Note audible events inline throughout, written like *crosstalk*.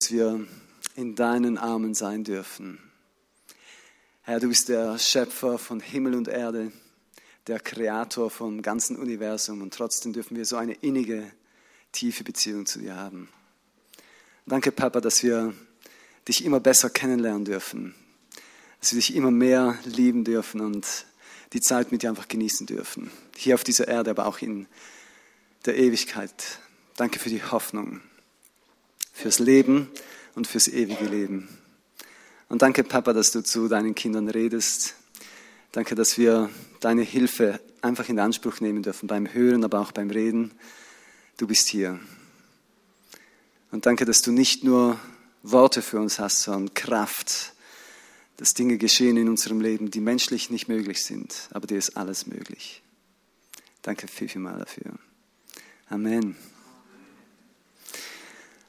dass wir in deinen Armen sein dürfen. Herr, du bist der Schöpfer von Himmel und Erde, der Kreator vom ganzen Universum und trotzdem dürfen wir so eine innige, tiefe Beziehung zu dir haben. Danke, Papa, dass wir dich immer besser kennenlernen dürfen, dass wir dich immer mehr lieben dürfen und die Zeit mit dir einfach genießen dürfen. Hier auf dieser Erde, aber auch in der Ewigkeit. Danke für die Hoffnung, fürs Leben und fürs ewige Leben. Und danke, Papa, dass du zu deinen Kindern redest. Danke, dass wir deine Hilfe einfach in Anspruch nehmen dürfen, beim Hören, aber auch beim Reden. Du bist hier. Und danke, dass du nicht nur Worte für uns hast, sondern Kraft, dass Dinge geschehen in unserem Leben, die menschlich nicht möglich sind, aber dir ist alles möglich. Danke viel, viel mal dafür. Amen.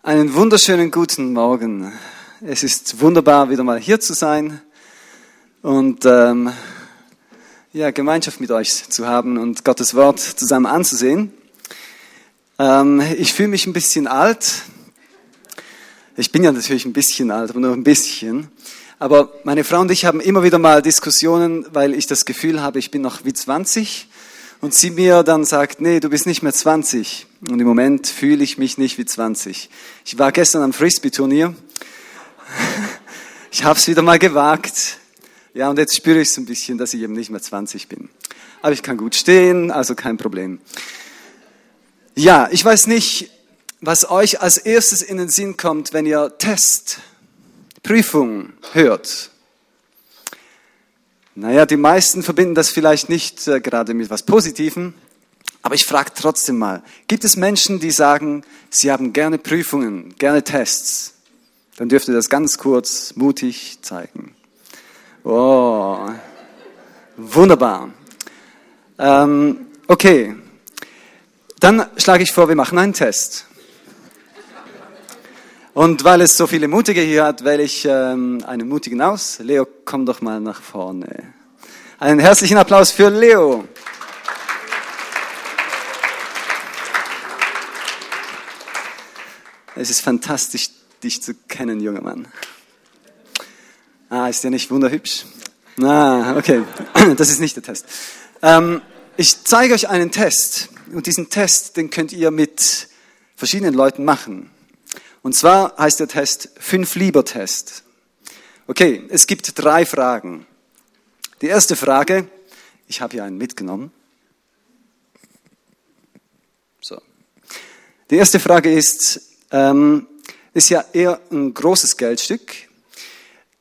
Einen wunderschönen guten Morgen. Es ist wunderbar, wieder mal hier zu sein und ähm, ja, Gemeinschaft mit euch zu haben und Gottes Wort zusammen anzusehen. Ähm, ich fühle mich ein bisschen alt. Ich bin ja natürlich ein bisschen alt, aber nur ein bisschen. Aber meine Frau und ich haben immer wieder mal Diskussionen, weil ich das Gefühl habe, ich bin noch wie 20 und sie mir dann sagt, nee, du bist nicht mehr 20. Und im Moment fühle ich mich nicht wie 20. Ich war gestern am Frisbee-Turnier. Ich habe es wieder mal gewagt. Ja, und jetzt spüre ich es ein bisschen, dass ich eben nicht mehr 20 bin. Aber ich kann gut stehen, also kein Problem. Ja, ich weiß nicht, was euch als erstes in den Sinn kommt, wenn ihr Test, Prüfung hört. Naja, die meisten verbinden das vielleicht nicht äh, gerade mit was Positivem, aber ich frage trotzdem mal, gibt es Menschen, die sagen, sie haben gerne Prüfungen, gerne Tests? Dann dürft ihr das ganz kurz mutig zeigen. Oh, wunderbar. Ähm, okay, dann schlage ich vor, wir machen einen Test. Und weil es so viele Mutige hier hat, wähle ich ähm, einen Mutigen aus. Leo, komm doch mal nach vorne. Einen herzlichen Applaus für Leo. Es ist fantastisch, dich zu kennen, junger Mann. Ah, ist der nicht wunderhübsch? Ah, okay. *clears throat* Das ist nicht der Test. Ähm, ich zeige euch einen Test. Und diesen Test, den könnt ihr mit verschiedenen Leuten machen. Und zwar heißt der Test Fünf-Lieber-Test. Okay, es gibt drei Fragen. Die erste Frage, ich habe hier einen mitgenommen. So. Die erste Frage ist, ähm, ist ja eher ein großes Geldstück.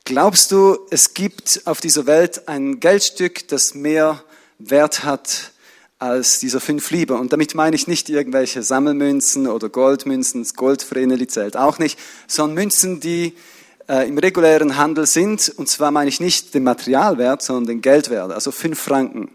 Glaubst du, es gibt auf dieser Welt ein Geldstück, das mehr Wert hat als dieser fünf Lieber. Und damit meine ich nicht irgendwelche Sammelmünzen oder Goldmünzen, das Goldvreneli zählt auch nicht, sondern Münzen, die äh, im regulären Handel sind. Und zwar meine ich nicht den Materialwert, sondern den Geldwert, also fünf Franken.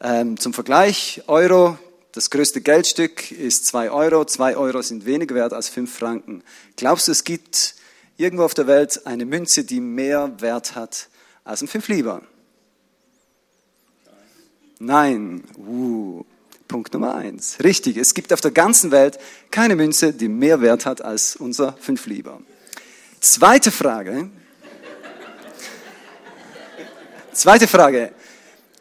Ähm, zum Vergleich, Euro, das größte Geldstück ist zwei Euro. Zwei Euro sind weniger wert als fünf Franken. Glaubst du, es gibt irgendwo auf der Welt eine Münze, die mehr Wert hat als ein fünf Lieber? Nein. Uh, Punkt Nummer eins. Richtig, es gibt auf der ganzen Welt keine Münze, die mehr Wert hat als unser Fünflieber. Zweite Frage. Zweite Frage.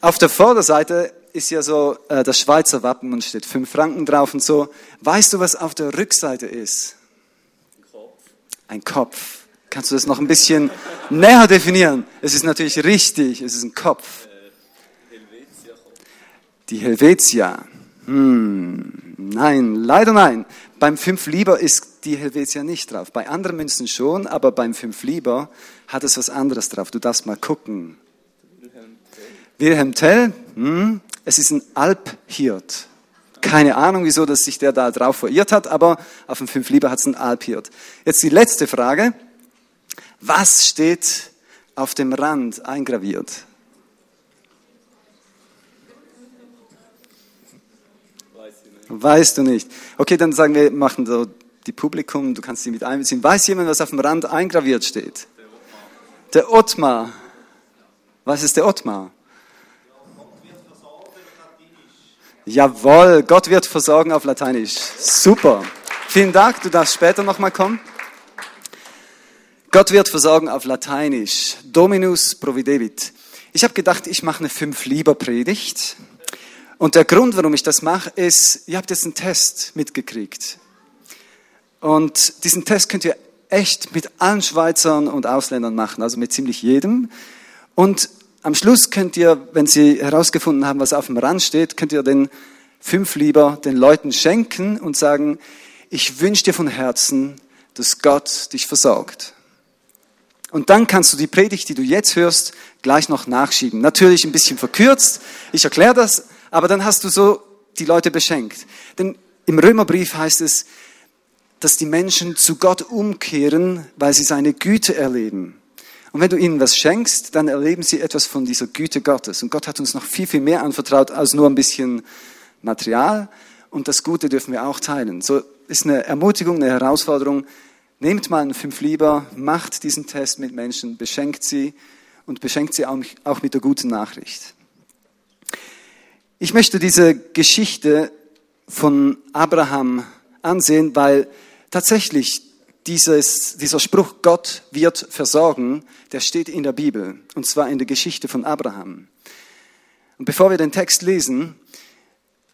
Auf der Vorderseite ist ja so äh, das Schweizer Wappen und steht fünf Franken drauf und so. Weißt du, was auf der Rückseite ist? Ein Kopf. Ein Kopf. Kannst du das noch ein bisschen *laughs* näher definieren? Es ist natürlich richtig, es ist ein Kopf. Die Helvetia. Hm, nein, leider nein. Beim Fünf Lieber ist die Helvetia nicht drauf. Bei anderen Münzen schon, aber beim Fünf Lieber hat es was anderes drauf. Du darfst mal gucken. Wilhelm Tell, hm, es ist ein Alphirt. Keine Ahnung, wieso dass sich der da drauf verirrt hat, aber auf dem Fünf Lieber hat es einen Alphirt. Jetzt die letzte Frage. Was steht auf dem Rand eingraviert? Weißt du nicht. Okay, dann sagen wir, machen so die Publikum, du kannst sie mit einbeziehen. Weiß jemand, was auf dem Rand eingraviert steht? Der Ottmar. Was ist der Ottmar? Jawohl, Gott wird versorgen auf Lateinisch. Super. Vielen Dank, du darfst später nochmal kommen. Gott wird versorgen auf Lateinisch. Dominus providevit. Ich habe gedacht, ich mache eine Fünf-Lieber-Predigt. Und der Grund, warum ich das mache, ist, ihr habt jetzt einen Test mitgekriegt. Und diesen Test könnt ihr echt mit allen Schweizern und Ausländern machen, also mit ziemlich jedem. Und am Schluss könnt ihr, wenn Sie herausgefunden haben, was auf dem Rand steht, könnt ihr den fünf lieber den Leuten schenken und sagen, ich wünsche dir von Herzen, dass Gott dich versorgt. Und dann kannst du die Predigt, die du jetzt hörst, gleich noch nachschieben. Natürlich ein bisschen verkürzt, ich erkläre das, aber dann hast du so die Leute beschenkt. Denn im Römerbrief heißt es, dass die Menschen zu Gott umkehren, weil sie seine Güte erleben. Und wenn du ihnen was schenkst, dann erleben sie etwas von dieser Güte Gottes. Und Gott hat uns noch viel, viel mehr anvertraut als nur ein bisschen Material. Und das Gute dürfen wir auch teilen. So ist eine Ermutigung, eine Herausforderung. Nehmt mal einen Fünf lieber, macht diesen Test mit Menschen, beschenkt sie und beschenkt sie auch mit der guten Nachricht. Ich möchte diese Geschichte von Abraham ansehen, weil tatsächlich dieses, dieser Spruch, Gott wird versorgen, der steht in der Bibel, und zwar in der Geschichte von Abraham. Und bevor wir den Text lesen,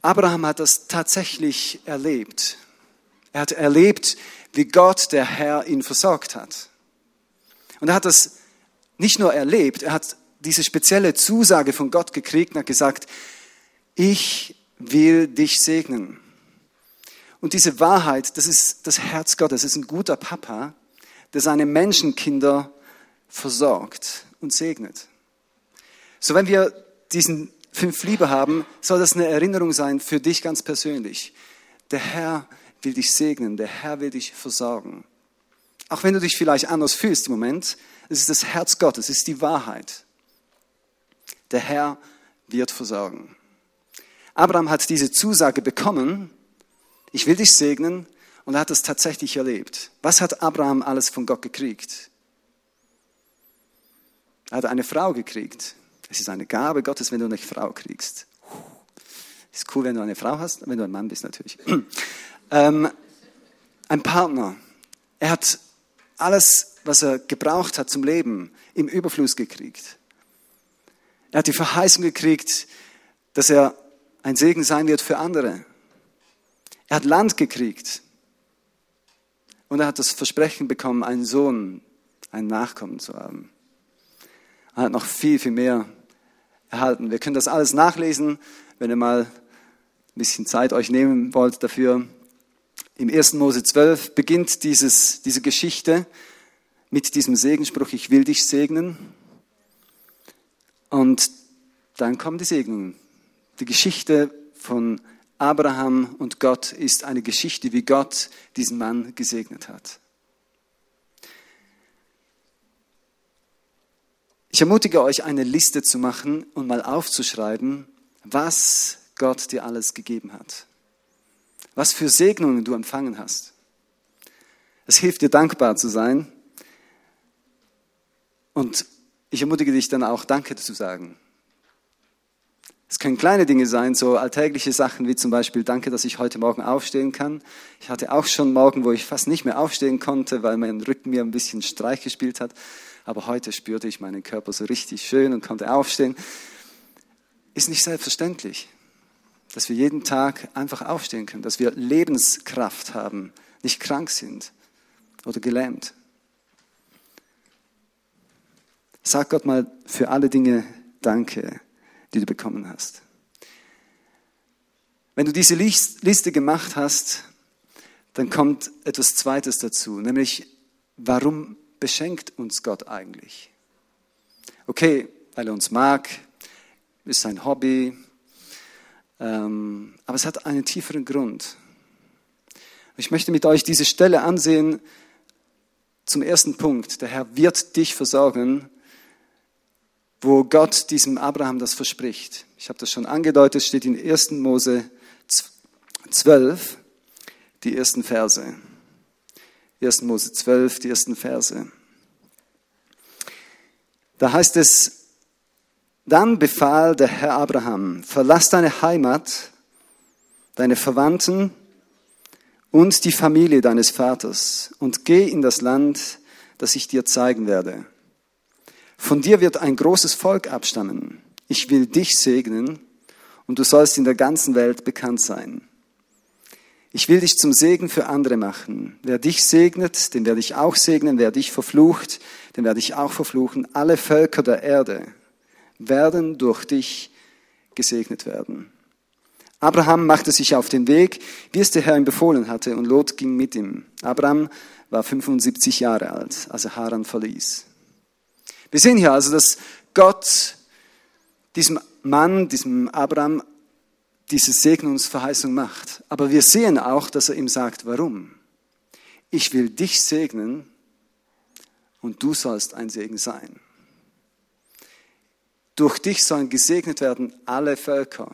Abraham hat das tatsächlich erlebt. Er hat erlebt, wie Gott, der Herr, ihn versorgt hat. Und er hat das nicht nur erlebt, er hat diese spezielle Zusage von Gott gekriegt und hat gesagt, ich will dich segnen. Und diese Wahrheit, das ist das Herz Gottes, das ist ein guter Papa, der seine Menschenkinder versorgt und segnet. So wenn wir diesen fünf Liebe haben, soll das eine Erinnerung sein für dich ganz persönlich. Der Herr will dich segnen, der Herr will dich versorgen. Auch wenn du dich vielleicht anders fühlst im Moment, es ist das Herz Gottes, es ist die Wahrheit. Der Herr wird versorgen. Abraham hat diese Zusage bekommen ich will dich segnen. Und er hat es tatsächlich erlebt. Was hat Abraham alles von Gott gekriegt? Er hat eine Frau gekriegt. Es ist eine Gabe Gottes, wenn du eine Frau kriegst. Ist cool, wenn du eine Frau hast, wenn du ein Mann bist natürlich. *clears throat* ähm, ein Partner. Er hat alles, was er gebraucht hat zum Leben, im Überfluss gekriegt. Er hat die Verheißung gekriegt, dass er ein Segen sein wird für andere. Er hat Land gekriegt. Und er hat das Versprechen bekommen, einen Sohn, einen Nachkommen zu haben. Er hat noch viel, viel mehr erhalten. Wir können das alles nachlesen, wenn ihr mal ein bisschen Zeit euch nehmen wollt dafür. Im 1. Mose 12 beginnt dieses, diese Geschichte mit diesem Segenspruch, ich will dich segnen. Und dann kommen die Segnungen. Die Geschichte von Abraham und Gott ist eine Geschichte, wie Gott diesen Mann gesegnet hat. Ich ermutige euch, eine Liste zu machen und mal aufzuschreiben, was Gott dir alles gegeben hat. Was für Segnungen du empfangen hast. Es hilft dir dankbar zu sein. Und ich ermutige dich dann auch, Danke zu sagen. Es können kleine Dinge sein, so alltägliche Sachen wie zum Beispiel, danke, dass ich heute Morgen aufstehen kann. Ich hatte auch schon Morgen, wo ich fast nicht mehr aufstehen konnte, weil mein Rücken mir ein bisschen Streich gespielt hat. Aber heute spürte ich meinen Körper so richtig schön und konnte aufstehen. Ist nicht selbstverständlich, dass wir jeden Tag einfach aufstehen können, dass wir Lebenskraft haben, nicht krank sind oder gelähmt. Sag Gott mal für alle Dinge Danke die du bekommen hast. Wenn du diese Liste gemacht hast, dann kommt etwas Zweites dazu, nämlich warum beschenkt uns Gott eigentlich? Okay, weil er uns mag, ist sein Hobby, ähm, aber es hat einen tieferen Grund. Ich möchte mit euch diese Stelle ansehen zum ersten Punkt. Der Herr wird dich versorgen, wo Gott diesem Abraham das verspricht. Ich habe das schon angedeutet, steht in 1. Mose 12, die ersten Verse. 1. Mose 12, die ersten Verse. Da heißt es, dann befahl der Herr Abraham, verlass deine Heimat, deine Verwandten und die Familie deines Vaters und geh in das Land, das ich dir zeigen werde. Von dir wird ein großes Volk abstammen. Ich will dich segnen und du sollst in der ganzen Welt bekannt sein. Ich will dich zum Segen für andere machen. Wer dich segnet, den werde ich auch segnen. Wer dich verflucht, den werde ich auch verfluchen. Alle Völker der Erde werden durch dich gesegnet werden. Abraham machte sich auf den Weg, wie es der Herr ihm befohlen hatte, und Lot ging mit ihm. Abraham war 75 Jahre alt, als er Haran verließ. Wir sehen hier also, dass Gott diesem Mann, diesem Abraham, diese Segnungsverheißung macht. Aber wir sehen auch, dass er ihm sagt, warum? Ich will dich segnen und du sollst ein Segen sein. Durch dich sollen gesegnet werden alle Völker.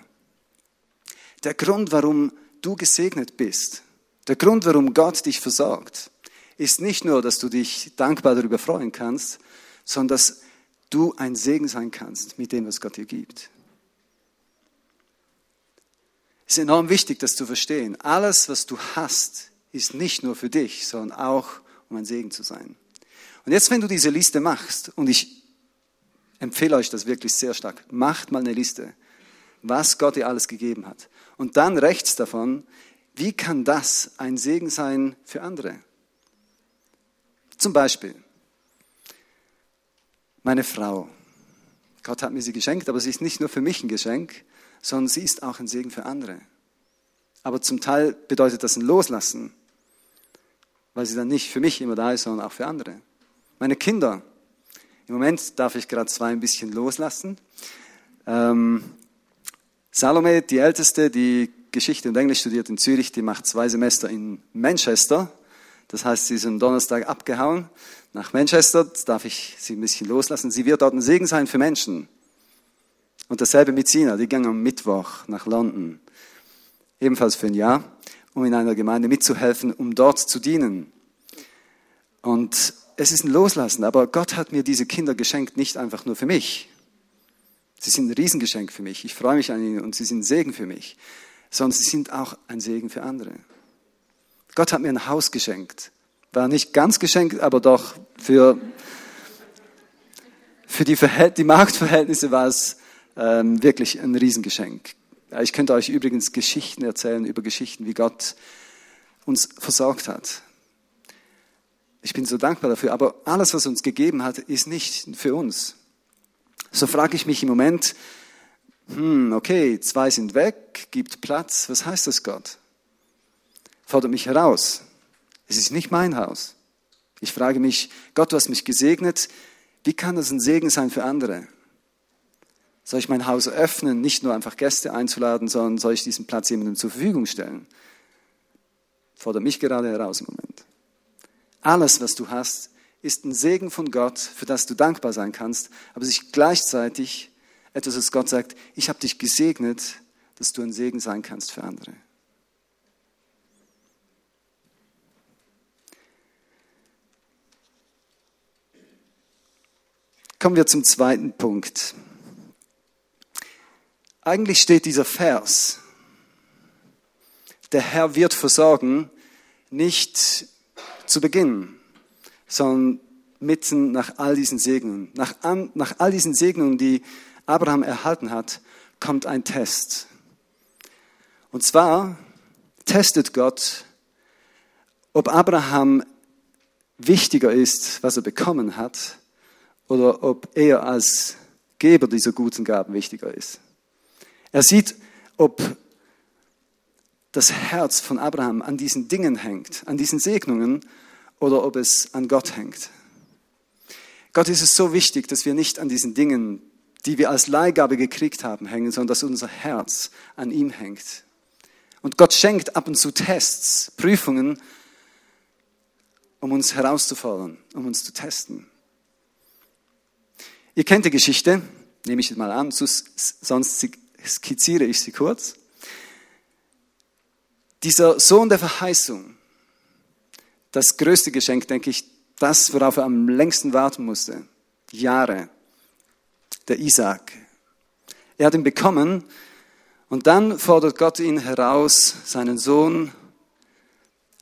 Der Grund, warum du gesegnet bist, der Grund, warum Gott dich versorgt, ist nicht nur, dass du dich dankbar darüber freuen kannst, sondern dass du ein Segen sein kannst mit dem, was Gott dir gibt. Es ist enorm wichtig, das zu verstehen. Alles, was du hast, ist nicht nur für dich, sondern auch, um ein Segen zu sein. Und jetzt, wenn du diese Liste machst, und ich empfehle euch das wirklich sehr stark, macht mal eine Liste, was Gott dir alles gegeben hat. Und dann rechts davon, wie kann das ein Segen sein für andere? Zum Beispiel, meine Frau. Gott hat mir sie geschenkt, aber sie ist nicht nur für mich ein Geschenk, sondern sie ist auch ein Segen für andere. Aber zum Teil bedeutet das ein Loslassen, weil sie dann nicht für mich immer da ist, sondern auch für andere. Meine Kinder. Im Moment darf ich gerade zwei ein bisschen loslassen. Ähm, Salome, die Älteste, die Geschichte und Englisch studiert in Zürich, die macht zwei Semester in Manchester. Das heißt, sie ist am Donnerstag abgehauen nach Manchester. Jetzt darf ich sie ein bisschen loslassen. Sie wird dort ein Segen sein für Menschen. Und dasselbe mit Sina, die ging am Mittwoch nach London, ebenfalls für ein Jahr, um in einer Gemeinde mitzuhelfen, um dort zu dienen. Und es ist ein Loslassen, aber Gott hat mir diese Kinder geschenkt, nicht einfach nur für mich. Sie sind ein Riesengeschenk für mich. Ich freue mich an ihnen und sie sind ein Segen für mich. Sondern sie sind auch ein Segen für andere. Gott hat mir ein Haus geschenkt. War nicht ganz geschenkt, aber doch für, für die, die Marktverhältnisse war es ähm, wirklich ein Riesengeschenk. Ich könnte euch übrigens Geschichten erzählen über Geschichten, wie Gott uns versorgt hat. Ich bin so dankbar dafür, aber alles, was uns gegeben hat, ist nicht für uns. So frage ich mich im Moment, hm, okay, zwei sind weg, gibt Platz, was heißt das Gott? Fordert mich heraus. Es ist nicht mein Haus. Ich frage mich, Gott, du hast mich gesegnet, wie kann das ein Segen sein für andere? Soll ich mein Haus öffnen, nicht nur einfach Gäste einzuladen, sondern soll ich diesen Platz jemandem zur Verfügung stellen? Fordert mich gerade heraus im Moment. Alles, was du hast, ist ein Segen von Gott, für das du dankbar sein kannst, aber sich gleichzeitig etwas, was Gott sagt, ich habe dich gesegnet, dass du ein Segen sein kannst für andere. Kommen wir zum zweiten Punkt. Eigentlich steht dieser Vers, der Herr wird versorgen, nicht zu Beginn, sondern mitten nach all diesen Segnungen. Nach, nach all diesen Segnungen, die Abraham erhalten hat, kommt ein Test. Und zwar testet Gott, ob Abraham wichtiger ist, was er bekommen hat, oder ob er als Geber dieser guten Gaben wichtiger ist. Er sieht, ob das Herz von Abraham an diesen Dingen hängt, an diesen Segnungen, oder ob es an Gott hängt. Gott ist es so wichtig, dass wir nicht an diesen Dingen, die wir als Leihgabe gekriegt haben, hängen, sondern dass unser Herz an ihm hängt. Und Gott schenkt ab und zu Tests, Prüfungen, um uns herauszufordern, um uns zu testen. Ihr kennt die Geschichte, nehme ich mal an, sonst skizziere ich sie kurz. Dieser Sohn der Verheißung, das größte Geschenk, denke ich, das, worauf er am längsten warten musste, Jahre, der Isaac. Er hat ihn bekommen und dann fordert Gott ihn heraus, seinen Sohn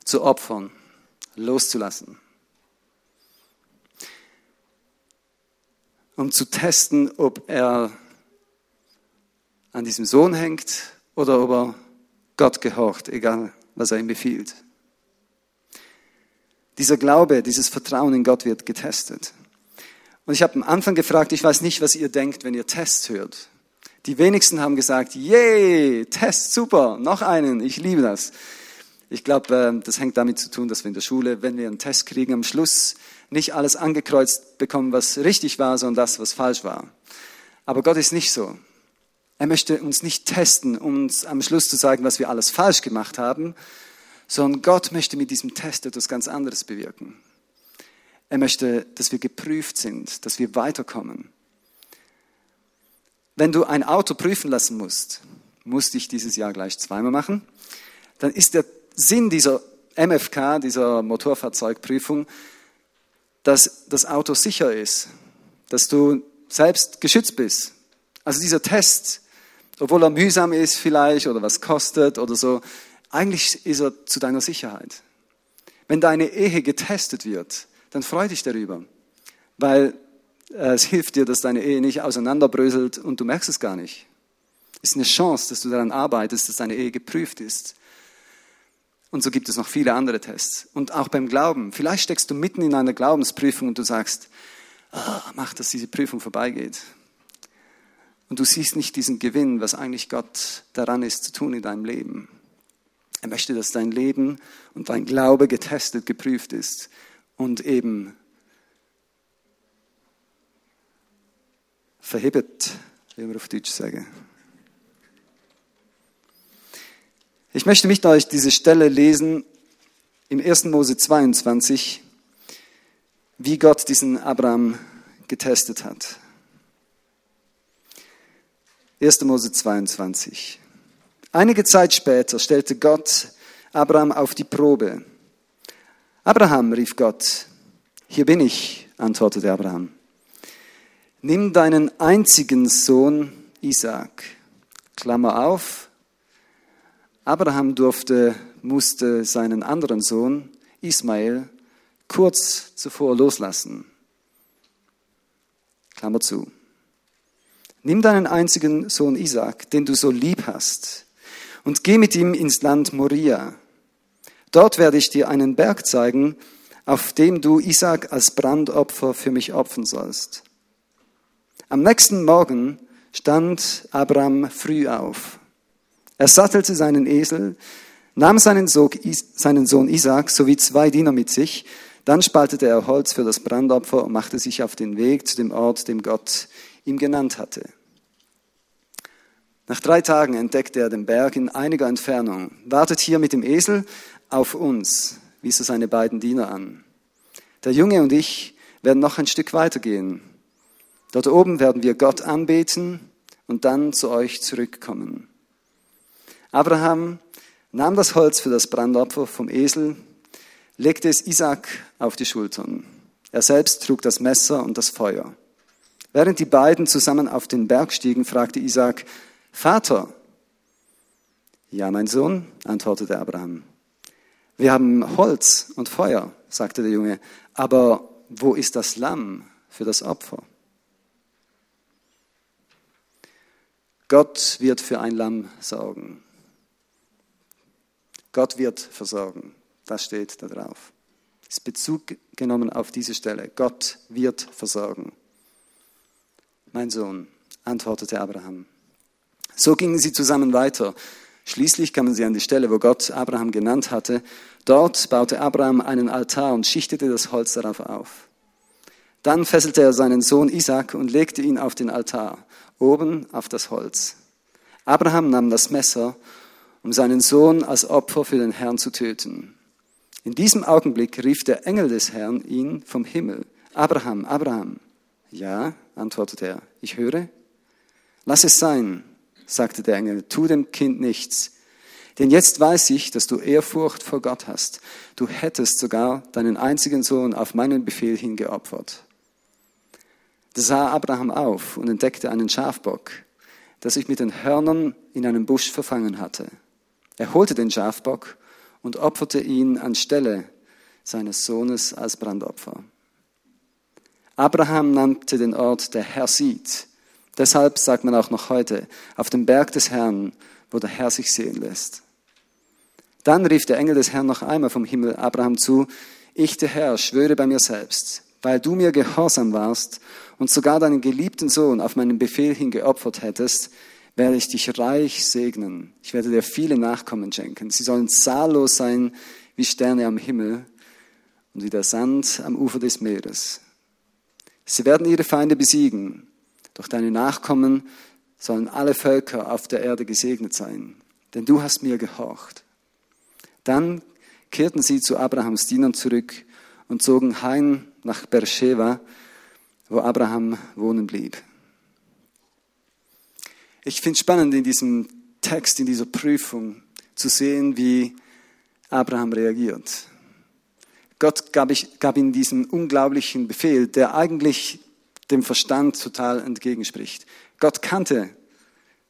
zu opfern, loszulassen. Um zu testen, ob er an diesem Sohn hängt oder ob er Gott gehorcht, egal was er ihm befiehlt. Dieser Glaube, dieses Vertrauen in Gott wird getestet. Und ich habe am Anfang gefragt, ich weiß nicht, was ihr denkt, wenn ihr Tests hört. Die wenigsten haben gesagt, yay, Test, super, noch einen, ich liebe das. Ich glaube, äh, das hängt damit zu tun, dass wir in der Schule, wenn wir einen Test kriegen, am Schluss nicht alles angekreuzt bekommen, was richtig war, sondern das, was falsch war. Aber Gott ist nicht so. Er möchte uns nicht testen, um uns am Schluss zu sagen, was wir alles falsch gemacht haben, sondern Gott möchte mit diesem Test etwas ganz anderes bewirken. Er möchte, dass wir geprüft sind, dass wir weiterkommen. Wenn du ein Auto prüfen lassen musst, musste ich dieses Jahr gleich zweimal machen, dann ist der Sinn dieser MFK, dieser Motorfahrzeugprüfung, dass das Auto sicher ist, dass du selbst geschützt bist. Also dieser Test, obwohl er mühsam ist vielleicht oder was kostet oder so, eigentlich ist er zu deiner Sicherheit. Wenn deine Ehe getestet wird, dann freu dich darüber, weil äh, es hilft dir, dass deine Ehe nicht auseinanderbröselt und du merkst es gar nicht. Es ist eine Chance, dass du daran arbeitest, dass deine Ehe geprüft ist. Und so gibt es noch viele andere Tests. Und auch beim Glauben. Vielleicht steckst du mitten in einer Glaubensprüfung und du sagst, oh, mach, dass diese Prüfung vorbeigeht. Und du siehst nicht diesen Gewinn, was eigentlich Gott daran ist zu tun in deinem Leben. Er möchte, dass dein Leben und dein Glaube getestet, geprüft ist und eben verhebt, wie wir auf Deutsch sagen. Ich möchte mit euch diese Stelle lesen im 1. Mose 22, wie Gott diesen Abraham getestet hat. 1. Mose 22. Einige Zeit später stellte Gott Abraham auf die Probe. Abraham, rief Gott. Hier bin ich, antwortete Abraham. Nimm deinen einzigen Sohn Isaac. Klammer auf. Abraham durfte, musste seinen anderen Sohn Ismael kurz zuvor loslassen. Klammer zu. Nimm deinen einzigen Sohn Isaac, den du so lieb hast, und geh mit ihm ins Land Moria Dort werde ich dir einen Berg zeigen, auf dem du Isaac als Brandopfer für mich opfern sollst. Am nächsten Morgen stand Abraham früh auf. Er sattelte seinen Esel, nahm seinen Sohn Isaac sowie zwei Diener mit sich, dann spaltete er Holz für das Brandopfer und machte sich auf den Weg zu dem Ort, dem Gott ihm genannt hatte. Nach drei Tagen entdeckte er den Berg in einiger Entfernung, wartet hier mit dem Esel, auf uns, wies er seine beiden Diener an. Der Junge und ich werden noch ein Stück weitergehen. Dort oben werden wir Gott anbeten und dann zu euch zurückkommen. Abraham nahm das Holz für das Brandopfer vom Esel, legte es Isaac auf die Schultern. Er selbst trug das Messer und das Feuer. Während die beiden zusammen auf den Berg stiegen, fragte Isaac, Vater. Ja, mein Sohn, antwortete Abraham. Wir haben Holz und Feuer, sagte der Junge, aber wo ist das Lamm für das Opfer? Gott wird für ein Lamm sorgen. Gott wird versorgen. Das steht da drauf. Ist Bezug genommen auf diese Stelle. Gott wird versorgen. Mein Sohn, antwortete Abraham. So gingen sie zusammen weiter. Schließlich kamen sie an die Stelle, wo Gott Abraham genannt hatte. Dort baute Abraham einen Altar und schichtete das Holz darauf auf. Dann fesselte er seinen Sohn Isaac und legte ihn auf den Altar, oben auf das Holz. Abraham nahm das Messer, um seinen Sohn als Opfer für den Herrn zu töten. In diesem Augenblick rief der Engel des Herrn ihn vom Himmel. Abraham, Abraham. Ja, antwortete er, ich höre. Lass es sein, sagte der Engel, tu dem Kind nichts. Denn jetzt weiß ich, dass du Ehrfurcht vor Gott hast. Du hättest sogar deinen einzigen Sohn auf meinen Befehl hingeopfert. Da sah Abraham auf und entdeckte einen Schafbock, der sich mit den Hörnern in einem Busch verfangen hatte. Er holte den Schafbock und opferte ihn anstelle seines Sohnes als Brandopfer. Abraham nannte den Ort, der Herr sieht. Deshalb sagt man auch noch heute, auf dem Berg des Herrn, wo der Herr sich sehen lässt. Dann rief der Engel des Herrn noch einmal vom Himmel Abraham zu, ich, der Herr, schwöre bei mir selbst, weil du mir gehorsam warst und sogar deinen geliebten Sohn auf meinen Befehl hin geopfert hättest, werde ich dich reich segnen. Ich werde dir viele Nachkommen schenken. Sie sollen zahllos sein wie Sterne am Himmel und wie der Sand am Ufer des Meeres. Sie werden ihre Feinde besiegen. Durch deine Nachkommen sollen alle Völker auf der Erde gesegnet sein, denn du hast mir gehorcht. Dann kehrten sie zu Abrahams Dienern zurück und zogen heim nach Beersheba, wo Abraham wohnen blieb. Ich finde es spannend in diesem Text, in dieser Prüfung zu sehen, wie Abraham reagiert. Gott gab, ich, gab ihm diesen unglaublichen Befehl, der eigentlich dem Verstand total entgegenspricht. Gott kannte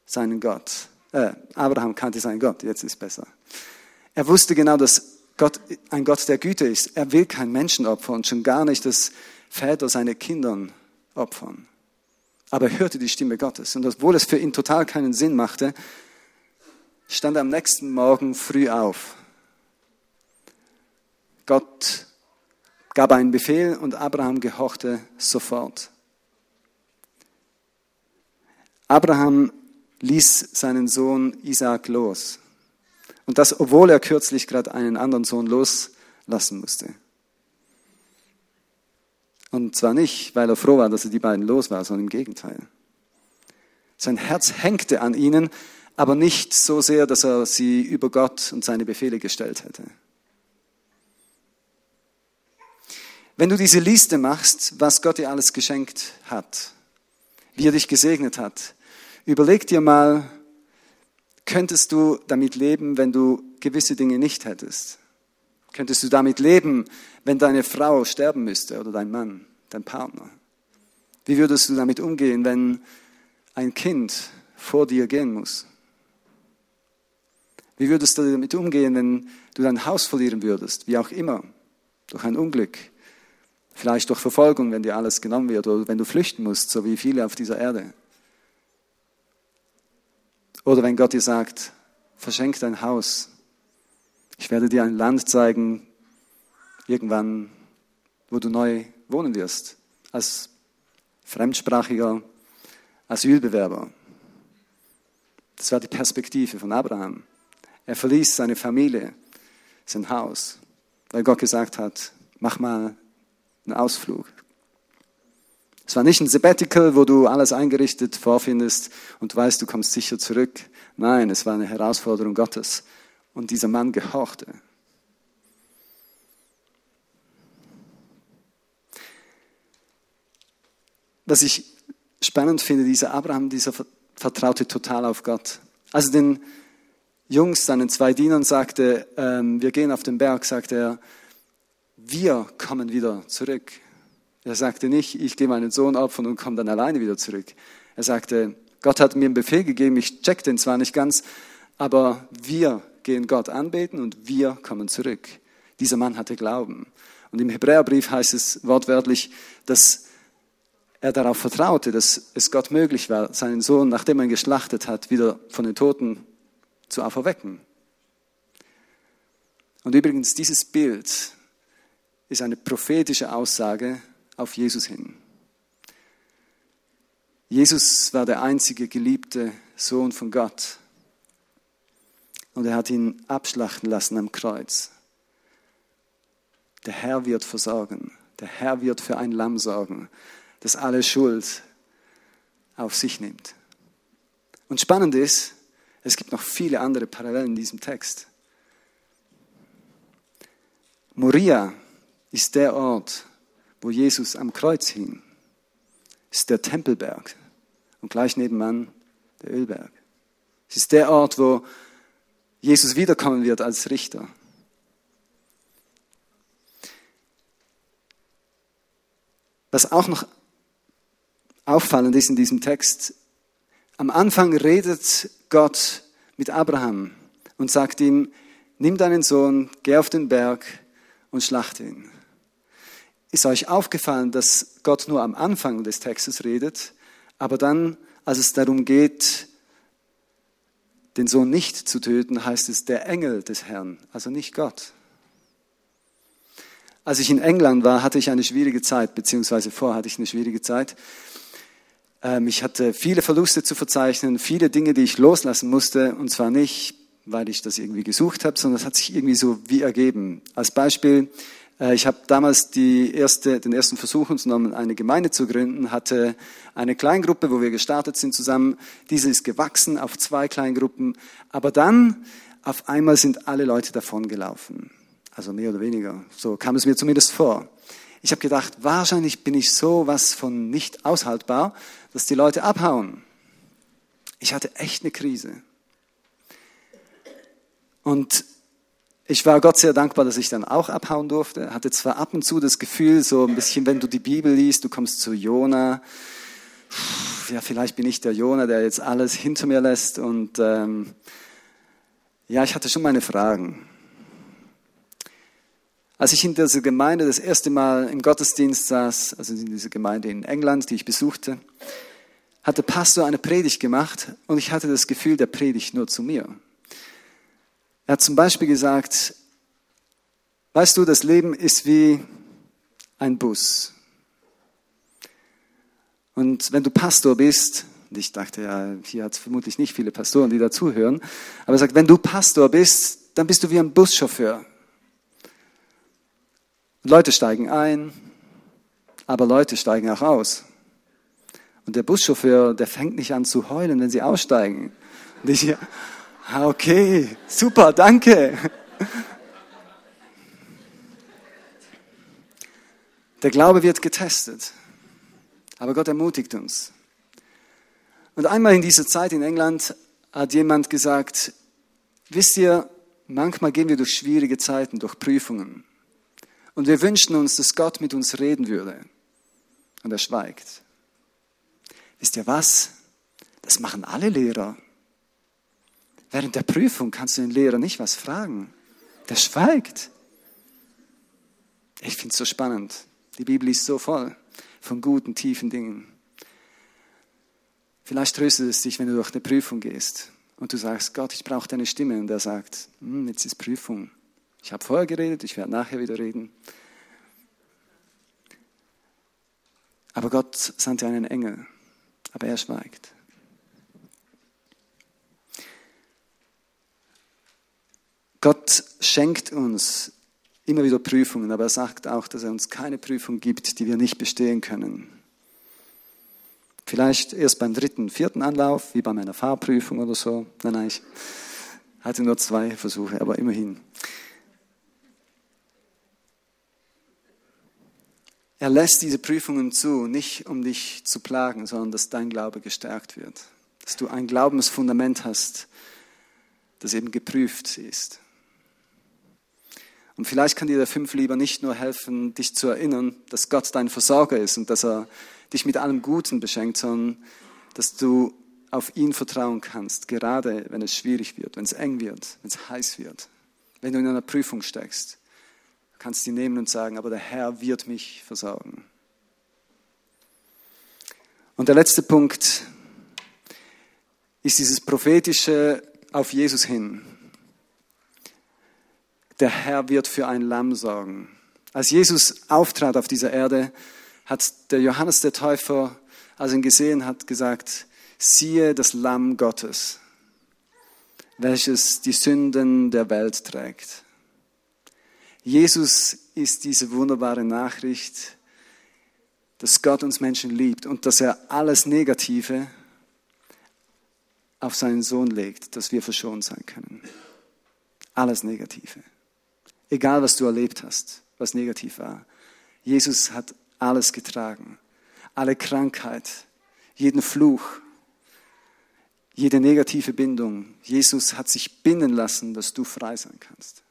seinen Gott. Äh, Abraham kannte seinen Gott, jetzt ist besser. Er wusste genau, dass Gott ein Gott der Güte ist. Er will kein Menschenopfer und schon gar nicht, dass Väter seine Kindern opfern. Aber er hörte die Stimme Gottes. Und obwohl es für ihn total keinen Sinn machte, stand er am nächsten Morgen früh auf. Gott gab einen Befehl und Abraham gehorchte sofort. Abraham ließ seinen Sohn Isaac los. Und das, obwohl er kürzlich gerade einen anderen Sohn loslassen musste. Und zwar nicht, weil er froh war, dass er die beiden los war, sondern im Gegenteil. Sein Herz hängte an ihnen, aber nicht so sehr, dass er sie über Gott und seine Befehle gestellt hätte. Wenn du diese Liste machst, was Gott dir alles geschenkt hat, wie er dich gesegnet hat, überleg dir mal, Könntest du damit leben, wenn du gewisse Dinge nicht hättest? Könntest du damit leben, wenn deine Frau sterben müsste oder dein Mann, dein Partner? Wie würdest du damit umgehen, wenn ein Kind vor dir gehen muss? Wie würdest du damit umgehen, wenn du dein Haus verlieren würdest, wie auch immer, durch ein Unglück, vielleicht durch Verfolgung, wenn dir alles genommen wird, oder wenn du flüchten musst, so wie viele auf dieser Erde? Oder wenn Gott dir sagt, verschenk dein Haus. Ich werde dir ein Land zeigen, irgendwann, wo du neu wohnen wirst, als fremdsprachiger Asylbewerber. Das war die Perspektive von Abraham. Er verließ seine Familie, sein Haus, weil Gott gesagt hat, mach mal einen Ausflug, es war nicht ein Sabbatical, wo du alles eingerichtet vorfindest und weißt, du kommst sicher zurück. Nein, es war eine Herausforderung Gottes. Und dieser Mann gehorchte. Was ich spannend finde, dieser Abraham, dieser vertraute total auf Gott. Also den Jungs, seinen zwei Dienern sagte, ähm, wir gehen auf den Berg, sagte er, wir kommen wieder zurück. Er sagte nicht, ich gehe meinen Sohn opfern und komme dann alleine wieder zurück. Er sagte, Gott hat mir einen Befehl gegeben, ich check den zwar nicht ganz, aber wir gehen Gott anbeten und wir kommen zurück. Dieser Mann hatte Glauben. Und im Hebräerbrief heißt es wortwörtlich, dass er darauf vertraute, dass es Gott möglich war, seinen Sohn, nachdem er ihn geschlachtet hat, wieder von den Toten zu auferwecken. Und übrigens, dieses Bild ist eine prophetische Aussage auf Jesus hin. Jesus war der einzige geliebte Sohn von Gott. Und er hat ihn abschlachten lassen am Kreuz. Der Herr wird versorgen. Der Herr wird für ein Lamm sorgen, das alle Schuld auf sich nimmt. Und spannend ist, es gibt noch viele andere Parallelen in diesem Text. Moria ist der Ort, wo Jesus am Kreuz hing, ist der Tempelberg und gleich nebenan der Ölberg. Es ist der Ort, wo Jesus wiederkommen wird als Richter. Was auch noch auffallend ist in diesem Text, am Anfang redet Gott mit Abraham und sagt ihm, nimm deinen Sohn, geh auf den Berg und schlachte ihn ist euch aufgefallen, dass Gott nur am Anfang des Textes redet, aber dann, als es darum geht, den Sohn nicht zu töten, heißt es der Engel des Herrn, also nicht Gott. Als ich in England war, hatte ich eine schwierige Zeit, beziehungsweise vorher hatte ich eine schwierige Zeit. Ähm, ich hatte viele Verluste zu verzeichnen, viele Dinge, die ich loslassen musste, und zwar nicht, weil ich das irgendwie gesucht habe, sondern es hat sich irgendwie so wie ergeben. Als Beispiel, ich habe damals die erste, den ersten Versuch unternommen, eine Gemeinde zu gründen, hatte eine Kleingruppe, wo wir gestartet sind zusammen. Diese ist gewachsen auf zwei Kleingruppen, aber dann auf einmal sind alle Leute davongelaufen. Also mehr oder weniger. So kam es mir zumindest vor. Ich habe gedacht, wahrscheinlich bin ich so was von nicht aushaltbar, dass die Leute abhauen. Ich hatte echt eine Krise. Und ich war Gott sehr dankbar, dass ich dann auch abhauen durfte. Hatte zwar ab und zu das Gefühl, so ein bisschen, wenn du die Bibel liest, du kommst zu Jona. Ja, vielleicht bin ich der Jona, der jetzt alles hinter mir lässt. Und ähm, ja, ich hatte schon meine Fragen. Als ich in dieser Gemeinde das erste Mal im Gottesdienst saß, also in dieser Gemeinde in England, die ich besuchte, hat der Pastor eine Predigt gemacht und ich hatte das Gefühl, der predigt nur zu mir. Er hat zum Beispiel gesagt, weißt du, das Leben ist wie ein Bus. Und wenn du Pastor bist, und ich dachte, ja, hier hat es vermutlich nicht viele Pastoren, die dazuhören, aber er sagt, wenn du Pastor bist, dann bist du wie ein Buschauffeur. Leute steigen ein, aber Leute steigen auch aus. Und der Buschauffeur, der fängt nicht an zu heulen, wenn sie aussteigen. Und ich, okay, super, danke. Der Glaube wird getestet, aber Gott ermutigt uns. Und einmal in dieser Zeit in England hat jemand gesagt, wisst ihr, manchmal gehen wir durch schwierige Zeiten, durch Prüfungen. Und wir wünschen uns, dass Gott mit uns reden würde. Und er schweigt. Wisst ihr was? Das machen alle Lehrer. Während der Prüfung kannst du den Lehrer nicht was fragen. Der schweigt. Ich finde es so spannend. Die Bibel ist so voll von guten, tiefen Dingen. Vielleicht tröstet es dich, wenn du durch eine Prüfung gehst und du sagst, Gott, ich brauche deine Stimme. Und er sagt, hm, jetzt ist Prüfung. Ich habe vorher geredet, ich werde nachher wieder reden. Aber Gott sandte einen Engel, aber er schweigt. Gott schenkt uns immer wieder Prüfungen, aber er sagt auch, dass er uns keine Prüfung gibt, die wir nicht bestehen können. Vielleicht erst beim dritten, vierten Anlauf, wie bei meiner Fahrprüfung oder so. Nein, nein, ich hatte nur zwei Versuche, aber immerhin. Er lässt diese Prüfungen zu, nicht um dich zu plagen, sondern dass dein Glaube gestärkt wird. Dass du ein Glaubensfundament hast, das eben geprüft ist. Und vielleicht kann dir der Fünflieber nicht nur helfen, dich zu erinnern, dass Gott dein Versorger ist und dass er dich mit allem Guten beschenkt, sondern dass du auf ihn vertrauen kannst, gerade wenn es schwierig wird, wenn es eng wird, wenn es heiß wird, wenn du in einer Prüfung steckst. Du kannst ihn nehmen und sagen, aber der Herr wird mich versorgen. Und der letzte Punkt ist dieses prophetische auf Jesus hin der Herr wird für ein Lamm sorgen. Als Jesus auftrat auf dieser Erde, hat der Johannes der Täufer, als er ihn gesehen hat, gesagt, siehe das Lamm Gottes, welches die Sünden der Welt trägt. Jesus ist diese wunderbare Nachricht, dass Gott uns Menschen liebt und dass er alles Negative auf seinen Sohn legt, dass wir verschont sein können. Alles Negative. Egal, was du erlebt hast, was negativ war. Jesus hat alles getragen. Alle Krankheit, jeden Fluch, jede negative Bindung. Jesus hat sich binden lassen, dass du frei sein kannst.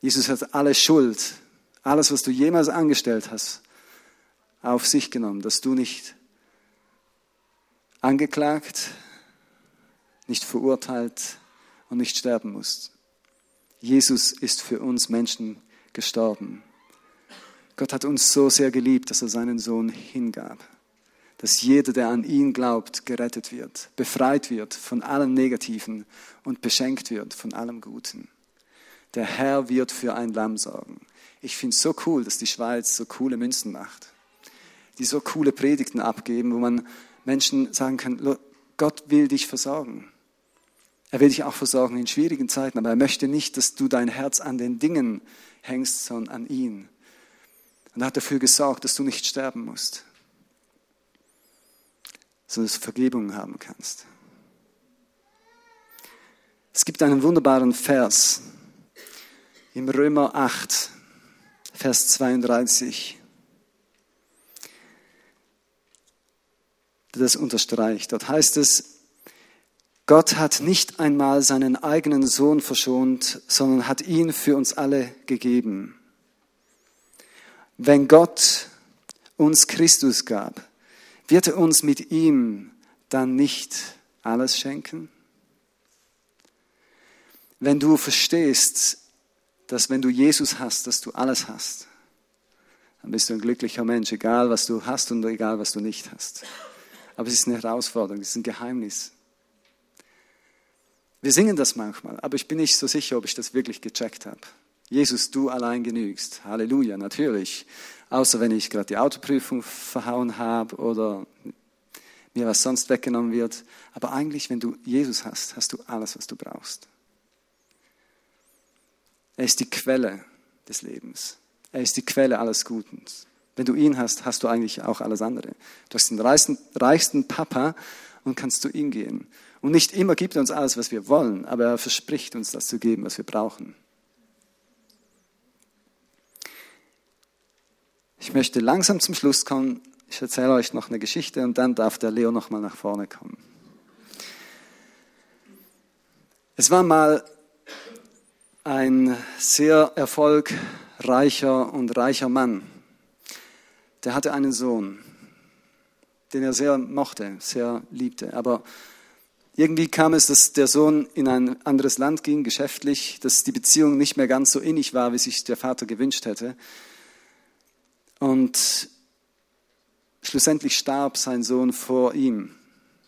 Jesus hat alle Schuld, alles, was du jemals angestellt hast, auf sich genommen, dass du nicht angeklagt, nicht verurteilt und nicht sterben musst. Jesus ist für uns Menschen gestorben. Gott hat uns so sehr geliebt, dass er seinen Sohn hingab. Dass jeder, der an ihn glaubt, gerettet wird, befreit wird von allem Negativen und beschenkt wird von allem Guten. Der Herr wird für ein Lamm sorgen. Ich finde es so cool, dass die Schweiz so coole Münzen macht, die so coole Predigten abgeben, wo man Menschen sagen kann, Gott will dich versorgen. Er will dich auch versorgen in schwierigen Zeiten, aber er möchte nicht, dass du dein Herz an den Dingen hängst, sondern an ihn. Und er hat dafür gesorgt, dass du nicht sterben musst, sondern dass du Vergebung haben kannst. Es gibt einen wunderbaren Vers im Römer 8, Vers 32, der das unterstreicht. Dort heißt es, Gott hat nicht einmal seinen eigenen Sohn verschont, sondern hat ihn für uns alle gegeben. Wenn Gott uns Christus gab, wird er uns mit ihm dann nicht alles schenken? Wenn du verstehst, dass wenn du Jesus hast, dass du alles hast, dann bist du ein glücklicher Mensch, egal was du hast und egal was du nicht hast. Aber es ist eine Herausforderung, es ist ein Geheimnis. Wir singen das manchmal, aber ich bin nicht so sicher, ob ich das wirklich gecheckt habe. Jesus, du allein genügst. Halleluja, natürlich. Außer wenn ich gerade die Autoprüfung verhauen habe oder mir was sonst weggenommen wird. Aber eigentlich, wenn du Jesus hast, hast du alles, was du brauchst. Er ist die Quelle des Lebens. Er ist die Quelle alles Guten. Wenn du ihn hast, hast du eigentlich auch alles andere. Du hast den reichsten, Papa und kannst zu ihm gehen. Und nicht immer gibt er uns alles, was wir wollen, aber er verspricht uns das zu geben, was wir brauchen. Ich möchte langsam zum Schluss kommen. Ich erzähle euch noch eine Geschichte und dann darf der Leo noch mal nach vorne kommen. Es war mal ein sehr erfolgreicher und reicher Mann. Der hatte einen Sohn, den er sehr mochte, sehr liebte. Aber irgendwie kam es, dass der Sohn in ein anderes Land ging, geschäftlich, dass die Beziehung nicht mehr ganz so innig war, wie sich der Vater gewünscht hätte. Und schlussendlich starb sein Sohn vor ihm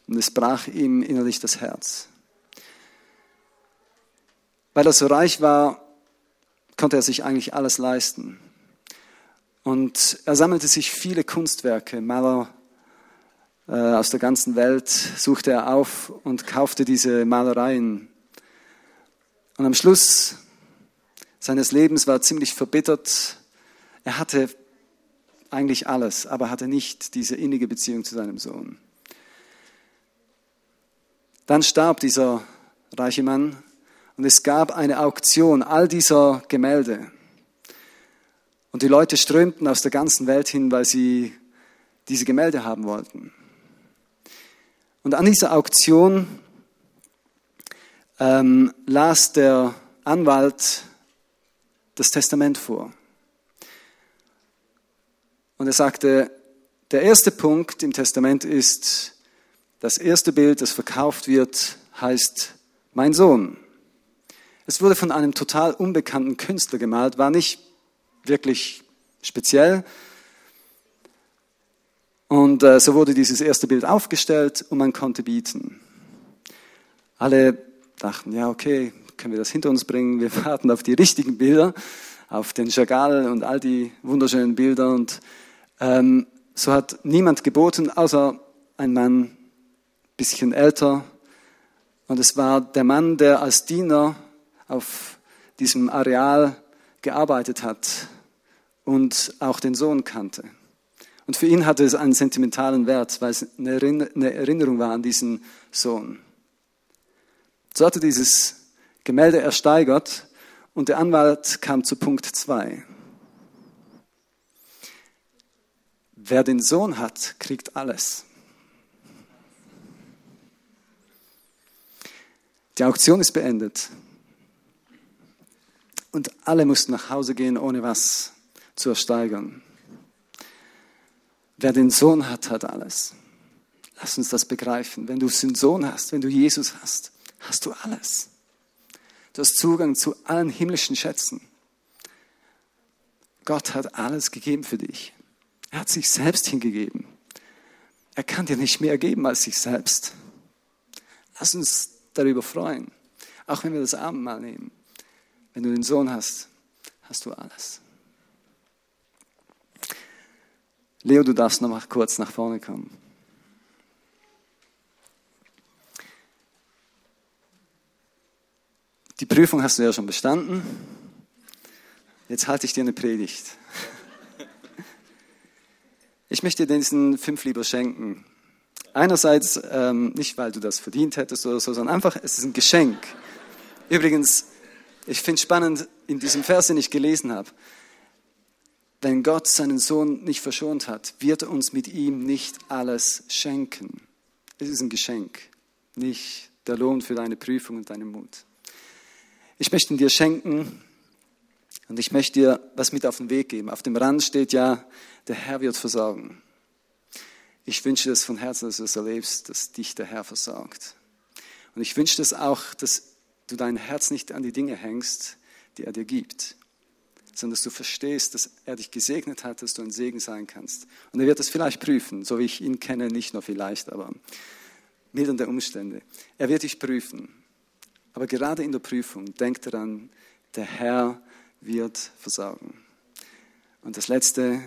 und es brach ihm innerlich das Herz. Weil er so reich war, konnte er sich eigentlich alles leisten. Und er sammelte sich viele Kunstwerke, Maler, aus der ganzen Welt suchte er auf und kaufte diese Malereien. Und am Schluss seines Lebens war er ziemlich verbittert. Er hatte eigentlich alles, aber hatte nicht diese innige Beziehung zu seinem Sohn. Dann starb dieser reiche Mann und es gab eine Auktion all dieser Gemälde. Und die Leute strömten aus der ganzen Welt hin, weil sie diese Gemälde haben wollten. Und an dieser Auktion ähm, las der Anwalt das Testament vor. Und er sagte, der erste Punkt im Testament ist, das erste Bild, das verkauft wird, heißt mein Sohn. Es wurde von einem total unbekannten Künstler gemalt, war nicht wirklich speziell, und äh, so wurde dieses erste Bild aufgestellt und man konnte bieten. Alle dachten, ja, okay, können wir das hinter uns bringen? Wir *laughs* warten auf die richtigen Bilder, auf den Chagall und all die wunderschönen Bilder. Und ähm, so hat niemand geboten, außer ein Mann, bisschen älter. Und es war der Mann, der als Diener auf diesem Areal gearbeitet hat und auch den Sohn kannte. Und für ihn hatte es einen sentimentalen Wert, weil es eine Erinnerung war an diesen Sohn. So hatte dieses Gemälde ersteigert und der Anwalt kam zu Punkt 2. Wer den Sohn hat, kriegt alles. Die Auktion ist beendet. Und alle mussten nach Hause gehen, ohne was zu ersteigern. Wer den Sohn hat, hat alles. Lass uns das begreifen. Wenn du den Sohn hast, wenn du Jesus hast, hast du alles. Du hast Zugang zu allen himmlischen Schätzen. Gott hat alles gegeben für dich. Er hat sich selbst hingegeben. Er kann dir nicht mehr geben als sich selbst. Lass uns darüber freuen. Auch wenn wir das Abendmahl nehmen. Wenn du den Sohn hast, hast du alles. Leo, du darfst noch mal kurz nach vorne kommen. Die Prüfung hast du ja schon bestanden. Jetzt halte ich dir eine Predigt. Ich möchte dir diesen fünf lieber schenken. Einerseits ähm, nicht, weil du das verdient hättest oder so, sondern einfach, es ist ein Geschenk. Übrigens, ich finde spannend in diesem Vers, den ich gelesen habe. Wenn Gott seinen Sohn nicht verschont hat, wird er uns mit ihm nicht alles schenken. Es ist ein Geschenk, nicht der Lohn für deine Prüfung und deinen Mut. Ich möchte ihn dir schenken und ich möchte dir was mit auf den Weg geben. Auf dem Rand steht ja, der Herr wird versorgen. Ich wünsche das von Herzen, dass du es erlebst, dass dich der Herr versorgt. Und ich wünsche das auch, dass du dein Herz nicht an die Dinge hängst, die er dir gibt, sondern dass du verstehst, dass er dich gesegnet hat, dass du ein Segen sein kannst. Und er wird es vielleicht prüfen, so wie ich ihn kenne, nicht nur vielleicht, aber mildernde Umstände. Er wird dich prüfen. Aber gerade in der Prüfung, denk daran, der Herr wird versorgen. Und das Letzte,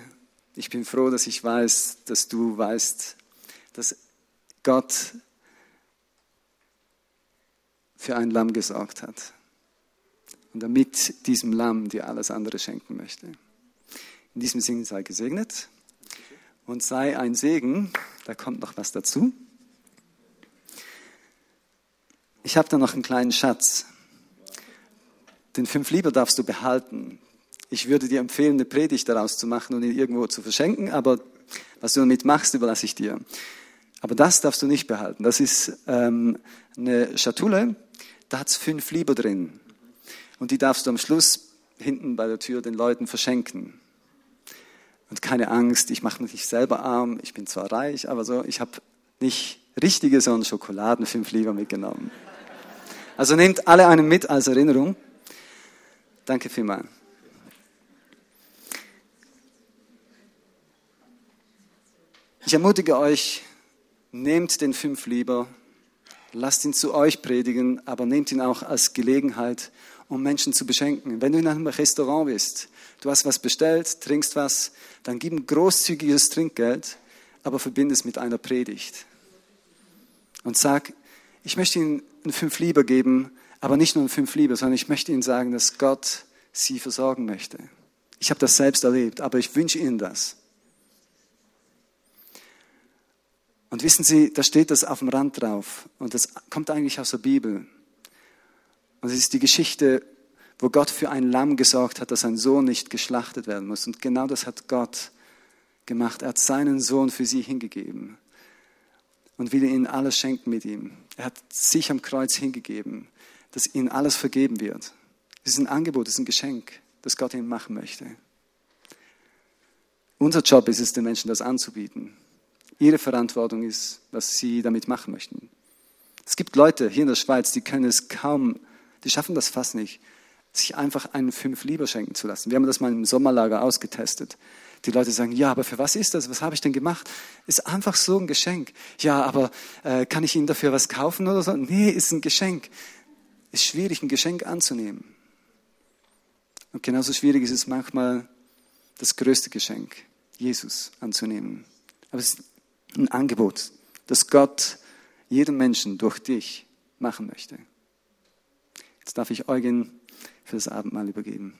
ich bin froh, dass ich weiß, dass du weißt, dass Gott für ein Lamm gesorgt hat und damit diesem Lamm dir alles andere schenken möchte. In diesem Sinne sei gesegnet und sei ein Segen. Da kommt noch was dazu. Ich habe da noch einen kleinen Schatz. Den fünf Lieber darfst du behalten. Ich würde dir empfehlen, eine Predigt daraus zu machen und ihn irgendwo zu verschenken, aber was du damit machst, überlasse ich dir. Aber das darfst du nicht behalten. Das ist ähm, eine Schatulle, da hat es fünf Lieber drin. Und die darfst du am Schluss hinten bei der Tür den Leuten verschenken. Und keine Angst, ich mache mich selber arm, ich bin zwar reich, aber so, ich habe nicht richtige, sondern Schokoladen fünf Lieber mitgenommen. Also nehmt alle einen mit als Erinnerung. Danke vielmals. Ich ermutige euch, nehmt den fünf lieber Lasst ihn zu euch predigen, aber nehmt ihn auch als Gelegenheit, um Menschen zu beschenken. Wenn du in einem Restaurant bist, du hast was bestellt, trinkst was, dann gib ein großzügiges Trinkgeld, aber verbinde es mit einer Predigt. Und sag, ich möchte Ihnen ein Fünf Lieber geben, aber nicht nur ein Fünf Lieber, sondern ich möchte Ihnen sagen, dass Gott Sie versorgen möchte. Ich habe das selbst erlebt, aber ich wünsche Ihnen das. Und wissen Sie, da steht das auf dem Rand drauf. Und das kommt eigentlich aus der Bibel. Und es ist die Geschichte, wo Gott für ein Lamm gesorgt hat, dass sein Sohn nicht geschlachtet werden muss. Und genau das hat Gott gemacht. Er hat seinen Sohn für sie hingegeben und will ihnen alles schenken mit ihm. Er hat sich am Kreuz hingegeben, dass ihnen alles vergeben wird. Es ist ein Angebot, es ist ein Geschenk, das Gott ihnen machen möchte. Unser Job ist es, den Menschen das anzubieten ihre Verantwortung ist, was sie damit machen möchten. Es gibt Leute hier in der Schweiz, die können es kaum, die schaffen das fast nicht, sich einfach einen fünf lieber schenken zu lassen. Wir haben das mal im Sommerlager ausgetestet. Die Leute sagen, ja, aber für was ist das? Was habe ich denn gemacht? Ist einfach so ein Geschenk. Ja, aber äh, kann ich Ihnen dafür was kaufen oder so? Nee, ist ein Geschenk. Ist schwierig, ein Geschenk anzunehmen. Und genauso schwierig ist es manchmal, das größte Geschenk, Jesus anzunehmen. Aber es ist ein Angebot, das Gott jedem Menschen durch dich machen möchte. Jetzt darf ich Eugen für das Abendmahl übergeben.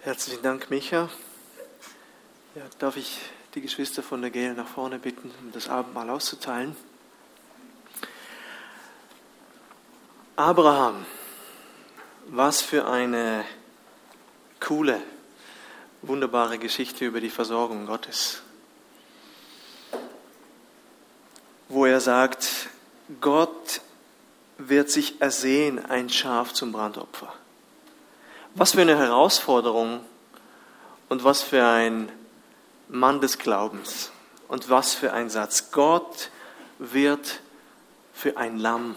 Herzlichen Dank, Micha. Ja, darf ich die Geschwister von der GL nach vorne bitten, um das Abendmahl auszuteilen? Abraham was für eine coole, wunderbare Geschichte über die Versorgung Gottes. Wo er sagt, Gott wird sich ersehen, ein Schaf zum Brandopfer. Was für eine Herausforderung und was für ein Mann des Glaubens und was für ein Satz. Gott wird für ein Lamm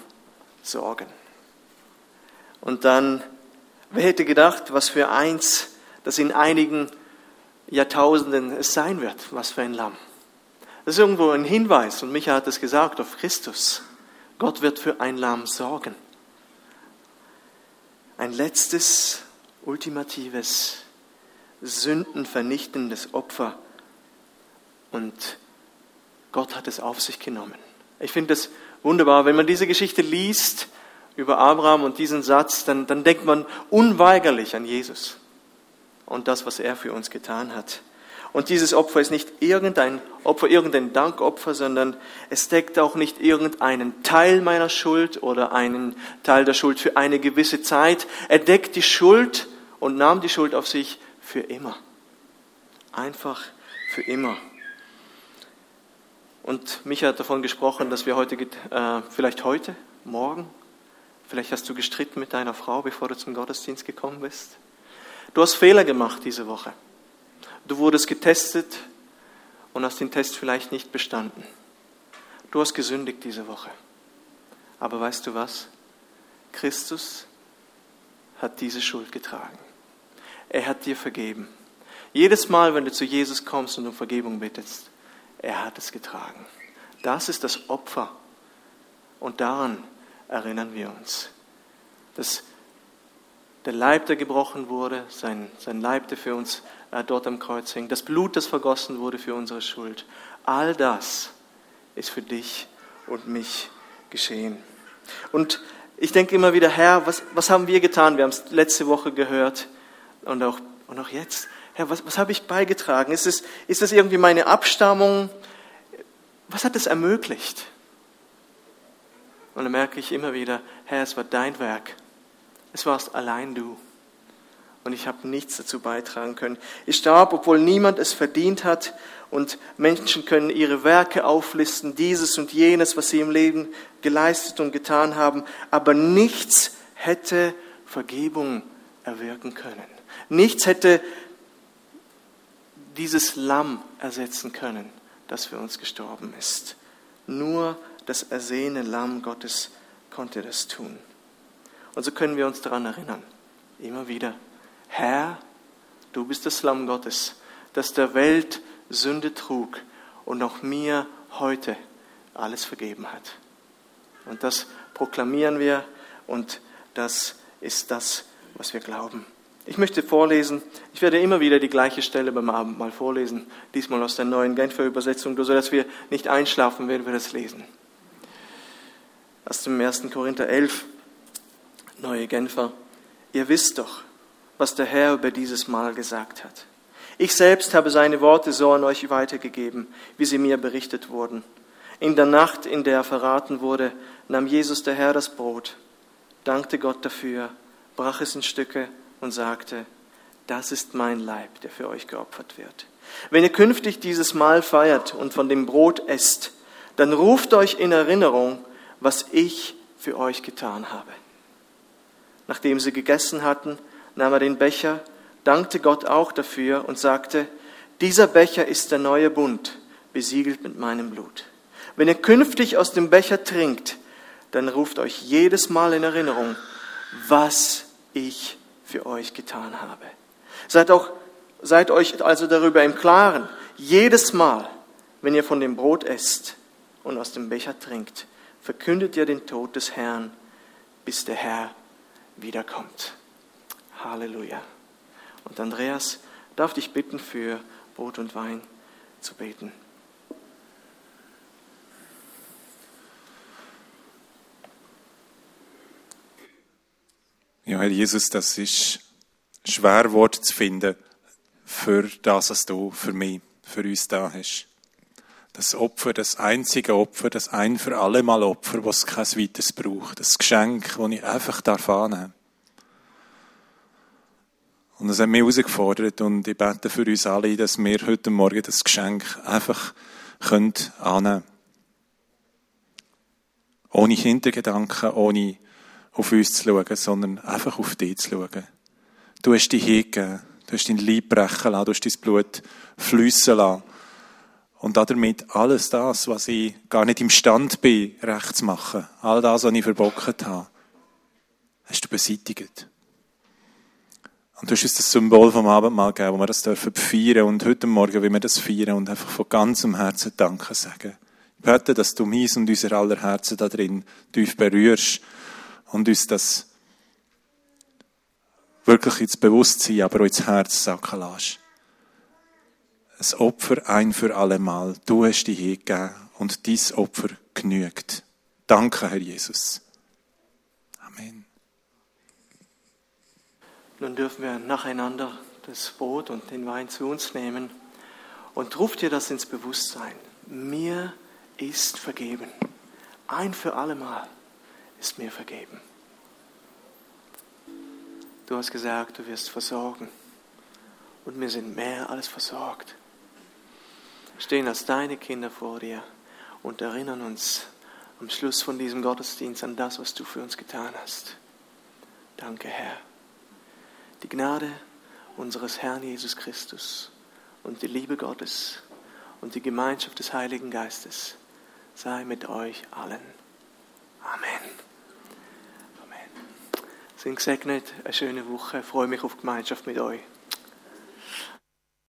sorgen. Und dann, wer hätte gedacht, was für eins, das in einigen Jahrtausenden es sein wird, was für ein Lamm. Das ist irgendwo ein Hinweis, und Micha hat es gesagt, auf Christus. Gott wird für ein Lamm sorgen. Ein letztes, ultimatives, sündenvernichtendes Opfer. Und Gott hat es auf sich genommen. Ich finde es wunderbar, wenn man diese Geschichte liest über Abraham und diesen Satz, dann, dann denkt man unweigerlich an Jesus und das, was er für uns getan hat. Und dieses Opfer ist nicht irgendein Opfer, irgendein Dankopfer, sondern es deckt auch nicht irgendeinen Teil meiner Schuld oder einen Teil der Schuld für eine gewisse Zeit. Er deckt die Schuld und nahm die Schuld auf sich für immer. Einfach für immer. Und Micha hat davon gesprochen, dass wir heute, äh, vielleicht heute, morgen, vielleicht hast du gestritten mit deiner Frau, bevor du zum Gottesdienst gekommen bist. Du hast Fehler gemacht diese Woche. Du wurdest getestet und hast den Test vielleicht nicht bestanden. Du hast gesündigt diese Woche. Aber weißt du was? Christus hat diese Schuld getragen. Er hat dir vergeben. Jedes Mal, wenn du zu Jesus kommst und um Vergebung bittest, er hat es getragen. Das ist das Opfer. Und daran erinnern wir uns. Dass der Leib, der gebrochen wurde, sein, sein Leib, der für uns äh, dort am Kreuz hing, das Blut, das vergossen wurde für unsere Schuld. All das ist für dich und mich geschehen. Und ich denke immer wieder, Herr, was, was haben wir getan? Wir haben es letzte Woche gehört und auch, und auch jetzt. Herr, was, was habe ich beigetragen? Ist es, ist das irgendwie meine Abstammung? Was hat es ermöglicht? Und dann merke ich immer wieder, Herr, es war dein Werk. Es warst allein du und ich habe nichts dazu beitragen können. Ich starb, obwohl niemand es verdient hat und Menschen können ihre Werke auflisten, dieses und jenes, was sie im Leben geleistet und getan haben, aber nichts hätte Vergebung erwirken können. Nichts hätte dieses Lamm ersetzen können, das für uns gestorben ist. Nur das ersehene Lamm Gottes konnte das tun. Und so können wir uns daran erinnern, immer wieder. Herr, du bist das Lamm Gottes, das der Welt Sünde trug und auch mir heute alles vergeben hat. Und das proklamieren wir und das ist das, was wir glauben. Ich möchte vorlesen, ich werde immer wieder die gleiche Stelle beim Abendmahl vorlesen, diesmal aus der neuen Genfer Übersetzung, sodass wir nicht einschlafen, wenn wir das lesen. Aus dem 1. Korinther 11, neue Genfer. Ihr wisst doch, was der Herr über dieses Mal gesagt hat. Ich selbst habe seine Worte so an euch weitergegeben, wie sie mir berichtet wurden. In der Nacht, in der er verraten wurde, nahm Jesus der Herr das Brot, dankte Gott dafür, brach es in Stücke und sagte, das ist mein Leib, der für euch geopfert wird. Wenn ihr künftig dieses Mahl feiert und von dem Brot esst, dann ruft euch in Erinnerung, was ich für euch getan habe. Nachdem sie gegessen hatten, nahm er den Becher, dankte Gott auch dafür und sagte, dieser Becher ist der neue Bund, besiegelt mit meinem Blut. Wenn ihr künftig aus dem Becher trinkt, dann ruft euch jedes Mal in Erinnerung, was ich für euch getan habe. Seid, auch, seid euch also darüber im Klaren, jedes Mal, wenn ihr von dem Brot esst und aus dem Becher trinkt, verkündet ihr den Tod des Herrn, bis der Herr wiederkommt. Halleluja. Und Andreas darf dich bitten, für Brot und Wein zu beten. Ja, Herr Jesus, das ist schwer Wort zu finden für das, was du für mich, für uns da hast. Das Opfer, das einzige Opfer, das ein für alle Mal Opfer, was kein weiteres braucht. Das Geschenk, das ich einfach darf und das hat mich herausgefordert und ich bete für uns alle, dass wir heute Morgen das Geschenk einfach können annehmen Ohne Hintergedanken, ohne auf uns zu schauen, sondern einfach auf dich zu schauen. Du hast dich hingegeben, du hast dein Leib brechen lassen, du hast dein Blut fließen lassen. Und damit alles das, was ich gar nicht imstand bin, recht zu machen, all das, was ich verbockt habe, hast du beseitigt. Und du hast uns das Symbol vom Abendmahl gegeben, wo wir das dürfen feiern und heute Morgen, wie wir das feiern und einfach von ganzem Herzen Danke sagen. Ich bete, dass du meins und unser aller Herzen da drin tief berührst und uns das wirklich ins Bewusstsein, aber auch ins Herz sacken lässt. Ein Opfer ein für allemal. Du hast dich hingegeben und dein Opfer genügt. Danke, Herr Jesus. Amen. Nun dürfen wir nacheinander das Brot und den Wein zu uns nehmen und ruft dir das ins Bewusstsein. Mir ist vergeben. Ein für allemal ist mir vergeben. Du hast gesagt, du wirst versorgen. Und wir sind mehr als versorgt. Stehen als deine Kinder vor dir und erinnern uns am Schluss von diesem Gottesdienst an das, was du für uns getan hast. Danke, Herr. Die Gnade unseres Herrn Jesus Christus und die Liebe Gottes und die Gemeinschaft des Heiligen Geistes sei mit euch allen. Amen. Amen. Sind gesegnet, eine schöne Woche. Ich freue mich auf Gemeinschaft mit euch.